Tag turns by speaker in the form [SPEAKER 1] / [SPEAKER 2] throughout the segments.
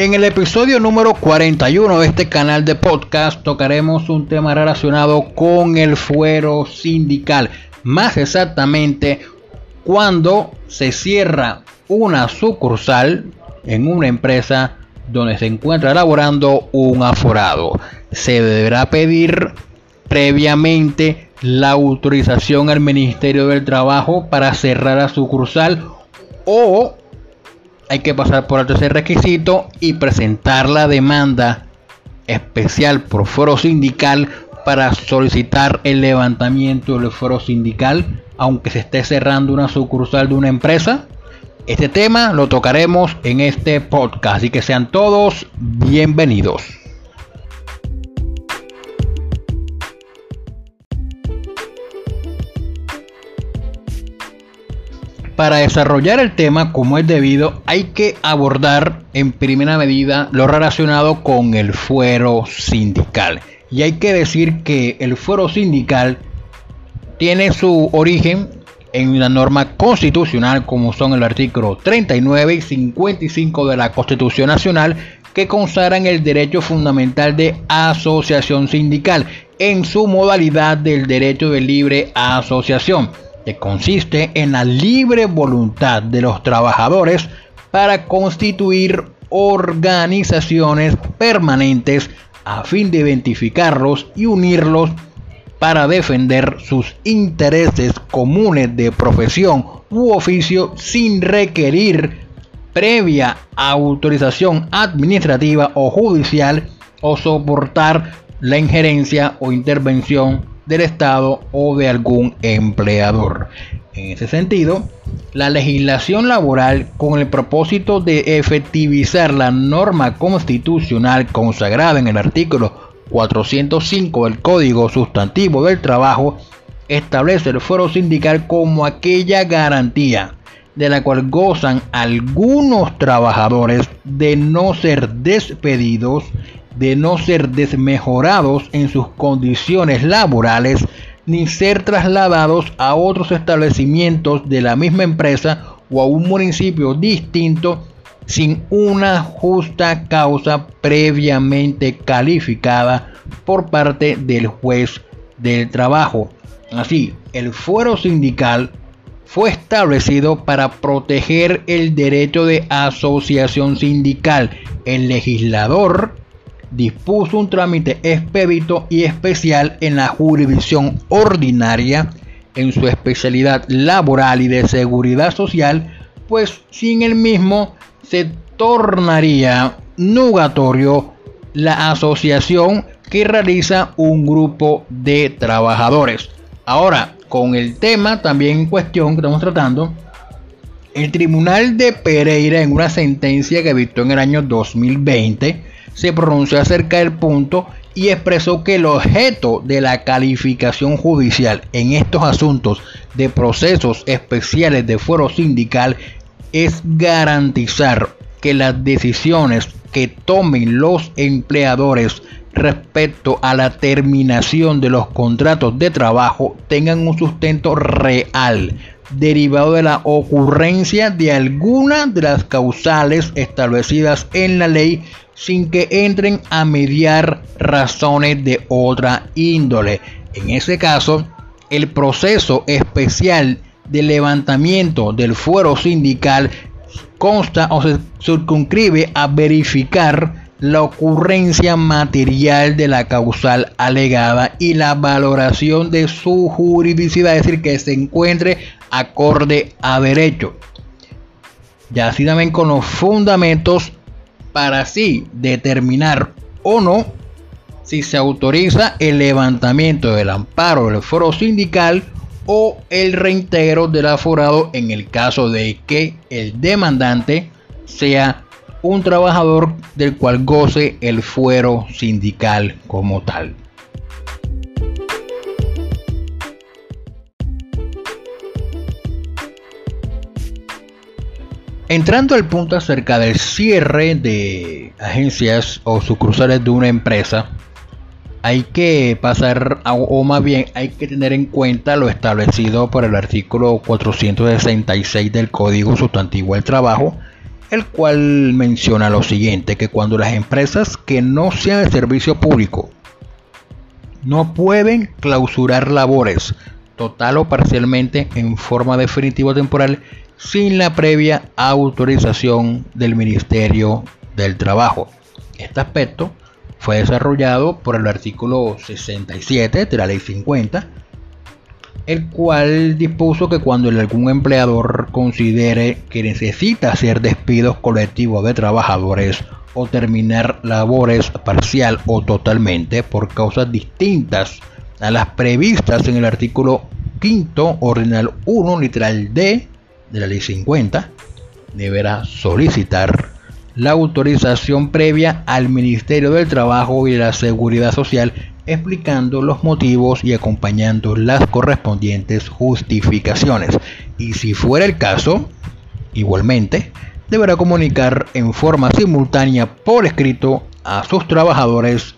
[SPEAKER 1] En el episodio número 41 de este canal de podcast tocaremos un tema relacionado con el fuero sindical. Más exactamente, cuando se cierra una sucursal en una empresa donde se encuentra elaborando un aforado. Se deberá pedir previamente la autorización al Ministerio del Trabajo para cerrar la sucursal o hay que pasar por el tercer requisito y presentar la demanda especial por foro sindical para solicitar el levantamiento del foro sindical, aunque se esté cerrando una sucursal de una empresa. Este tema lo tocaremos en este podcast, y que sean todos bienvenidos. Para desarrollar el tema como es debido, hay que abordar en primera medida lo relacionado con el fuero sindical. Y hay que decir que el fuero sindical tiene su origen en una norma constitucional como son el artículo 39 y 55 de la Constitución Nacional que consagran el derecho fundamental de asociación sindical en su modalidad del derecho de libre asociación que consiste en la libre voluntad de los trabajadores para constituir organizaciones permanentes a fin de identificarlos y unirlos para defender sus intereses comunes de profesión u oficio sin requerir previa autorización administrativa o judicial o soportar la injerencia o intervención del Estado o de algún empleador. En ese sentido, la legislación laboral con el propósito de efectivizar la norma constitucional consagrada en el artículo 405 del Código Sustantivo del Trabajo establece el fuero sindical como aquella garantía de la cual gozan algunos trabajadores de no ser despedidos de no ser desmejorados en sus condiciones laborales ni ser trasladados a otros establecimientos de la misma empresa o a un municipio distinto sin una justa causa previamente calificada por parte del juez del trabajo. Así, el fuero sindical fue establecido para proteger el derecho de asociación sindical. El legislador dispuso un trámite expedito y especial en la jurisdicción ordinaria en su especialidad laboral y de seguridad social, pues sin el mismo se tornaría nugatorio la asociación que realiza un grupo de trabajadores. Ahora, con el tema también en cuestión que estamos tratando, el Tribunal de Pereira en una sentencia que dictó en el año 2020 se pronunció acerca del punto y expresó que el objeto de la calificación judicial en estos asuntos de procesos especiales de fuero sindical es garantizar que las decisiones que tomen los empleadores respecto a la terminación de los contratos de trabajo tengan un sustento real derivado de la ocurrencia de alguna de las causales establecidas en la ley sin que entren a mediar razones de otra índole. En ese caso, el proceso especial de levantamiento del fuero sindical consta o se circunscribe a verificar la ocurrencia material de la causal alegada y la valoración de su juridicidad, es decir, que se encuentre acorde a derecho. Ya así también con los fundamentos para así determinar o no si se autoriza el levantamiento del amparo del foro sindical o el reintegro del aforado en el caso de que el demandante sea un trabajador del cual goce el fuero sindical como tal. Entrando al punto acerca del cierre de agencias o sucursales de una empresa, hay que pasar, o más bien hay que tener en cuenta lo establecido por el artículo 466 del Código Sustantivo del Trabajo, el cual menciona lo siguiente, que cuando las empresas que no sean de servicio público no pueden clausurar labores total o parcialmente en forma definitiva o temporal sin la previa autorización del Ministerio del Trabajo. Este aspecto fue desarrollado por el artículo 67 de la Ley 50, el cual dispuso que cuando algún empleador considere que necesita hacer despidos colectivos de trabajadores o terminar labores parcial o totalmente por causas distintas a las previstas en el artículo 5 ordinal 1 literal D de la ley 50, deberá solicitar la autorización previa al Ministerio del Trabajo y de la Seguridad Social explicando los motivos y acompañando las correspondientes justificaciones. Y si fuera el caso, igualmente, deberá comunicar en forma simultánea por escrito a sus trabajadores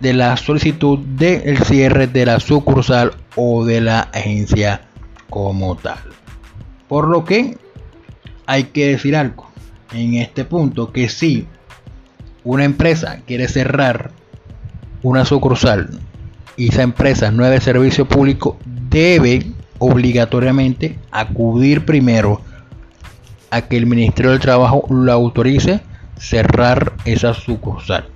[SPEAKER 1] de la solicitud del cierre de la sucursal o de la agencia como tal. Por lo que hay que decir algo en este punto, que si una empresa quiere cerrar una sucursal y esa empresa no es de servicio público, debe obligatoriamente acudir primero a que el Ministerio del Trabajo lo autorice cerrar esa sucursal.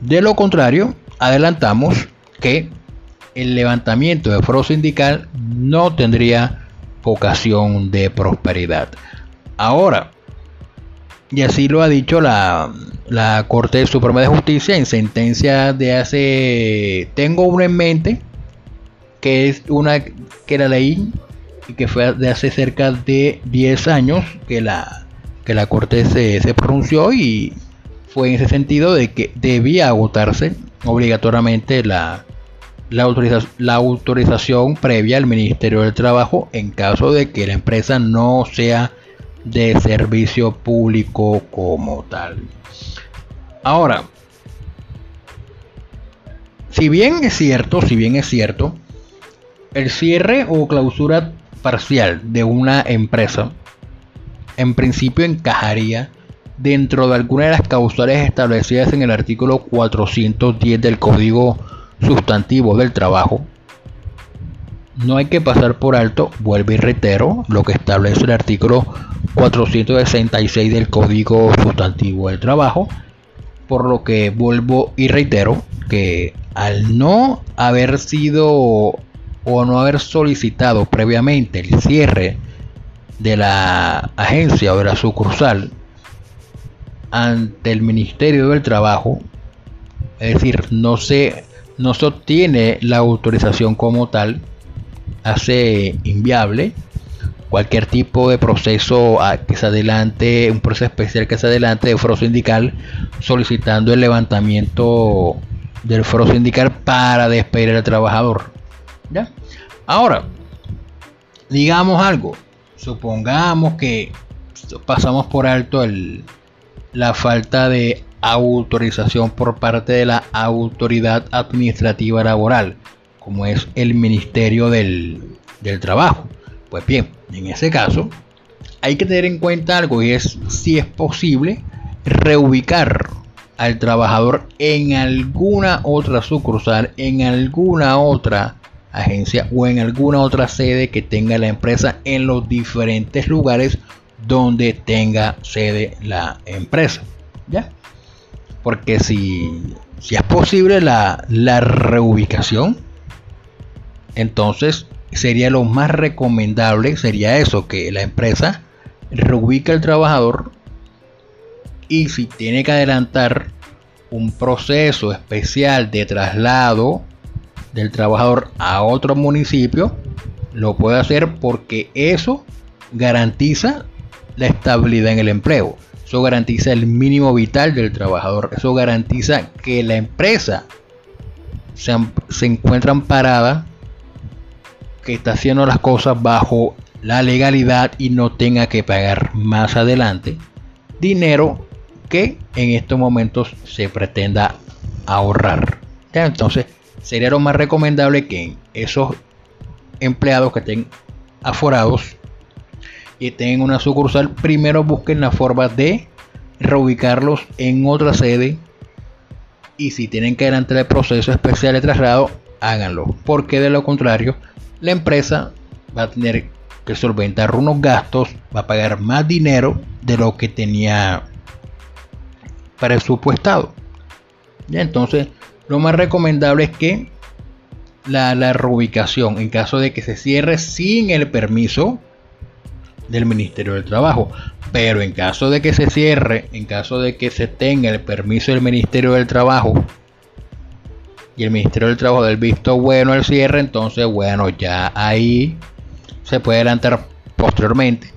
[SPEAKER 1] De lo contrario, adelantamos que el levantamiento de foro sindical no tendría vocación de prosperidad. Ahora, y así lo ha dicho la, la Corte Suprema de Justicia en sentencia de hace, tengo una en mente, que es una que la leí y que fue de hace cerca de 10 años que la, que la Corte se, se pronunció y fue en ese sentido de que debía agotarse obligatoriamente la, la, la, autorización previa al Ministerio del Trabajo en caso de que la empresa no sea de servicio público como tal. Ahora, si bien es cierto, si bien es cierto, el cierre o clausura parcial de una empresa en principio encajaría dentro de alguna de las causales establecidas en el artículo 410 del Código Sustantivo del Trabajo, no hay que pasar por alto, vuelvo y reitero, lo que establece el artículo 466 del Código Sustantivo del Trabajo, por lo que vuelvo y reitero que al no haber sido o no haber solicitado previamente el cierre de la agencia o de la sucursal ante el Ministerio del Trabajo, es decir, no se, no se obtiene la autorización como tal, hace inviable cualquier tipo de proceso que se adelante, un proceso especial que se adelante de foro sindical solicitando el levantamiento del foro sindical para despedir al trabajador. ¿Ya? Ahora, digamos algo, supongamos que pasamos por alto el, la falta de autorización por parte de la autoridad administrativa laboral, como es el Ministerio del, Trabajo. Pues bien, en ese caso hay que tener en cuenta algo y es si es posible reubicar al trabajador en alguna otra sucursal, en alguna otra agencia o en alguna otra sede que tenga la empresa en los diferentes lugares donde tenga sede la empresa. ¿Ya? Porque si, si es posible la, la reubicación, entonces sería lo más recomendable, sería eso, que la empresa reubique al trabajador y si tiene que adelantar un proceso especial de traslado del trabajador a otro municipio, lo puede hacer porque eso garantiza la estabilidad en el empleo. Eso garantiza el mínimo vital del trabajador. Eso garantiza que la empresa se, se encuentra amparada, está haciendo las cosas bajo la legalidad y no tenga que pagar más adelante dinero que en estos momentos se pretenda ahorrar. Entonces, sería lo más recomendable que esos empleados que estén aforados y tengan una sucursal, primero busquen la forma de reubicarlos en otra sede y si tienen que adelantar el proceso especial de traslado, háganlo, porque de lo contrario, la empresa va a tener que solventar unos gastos, va a pagar más dinero de lo que tenía presupuestado. Ya, entonces, lo más recomendable es que la, la reubicación, en caso de que se cierre sin el permiso del Ministerio del Trabajo, pero en caso de que se cierre, en caso de que se tenga el permiso del Ministerio del Trabajo y el Ministerio del Trabajo del visto bueno al cierre, entonces bueno, ya ahí se puede adelantar posteriormente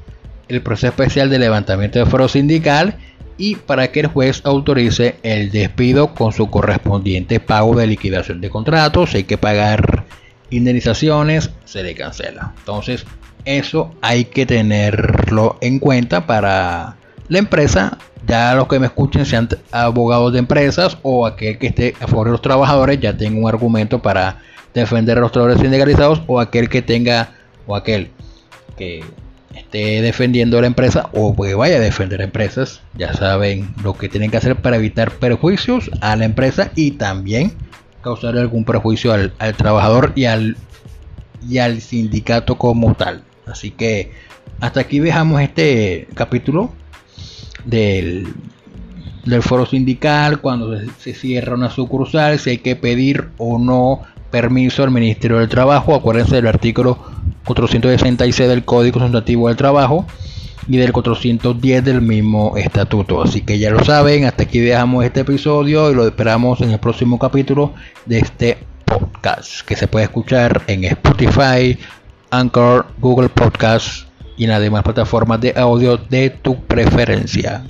[SPEAKER 1] el proceso especial de levantamiento de foro sindical y para que el juez autorice el despido con su correspondiente pago de liquidación de contratos, si hay que pagar indemnizaciones, se le cancela. Entonces, eso hay que tenerlo en cuenta para la empresa. Ya los que me escuchen sean abogados de empresas o aquel que esté a favor de los trabajadores ya tenga un argumento para defender a los trabajadores sindicalizados o aquel que tenga o aquel que esté defendiendo a la empresa o que vaya a defender empresas, ya saben lo que tienen que hacer para evitar perjuicios a la empresa y también causar algún perjuicio al, trabajador y al, y al sindicato como tal. Así que hasta aquí dejamos este capítulo del, del foro sindical, cuando se cierra una sucursal, si hay que pedir o no permiso al Ministerio del Trabajo. Acuérdense del artículo 466 del Código Sustantivo del Trabajo y del 410 del mismo estatuto. Así que ya lo saben, hasta aquí dejamos este episodio y lo esperamos en el próximo capítulo de este podcast que se puede escuchar en Spotify, Anchor, Google Podcast y en las demás plataformas de audio de tu preferencia.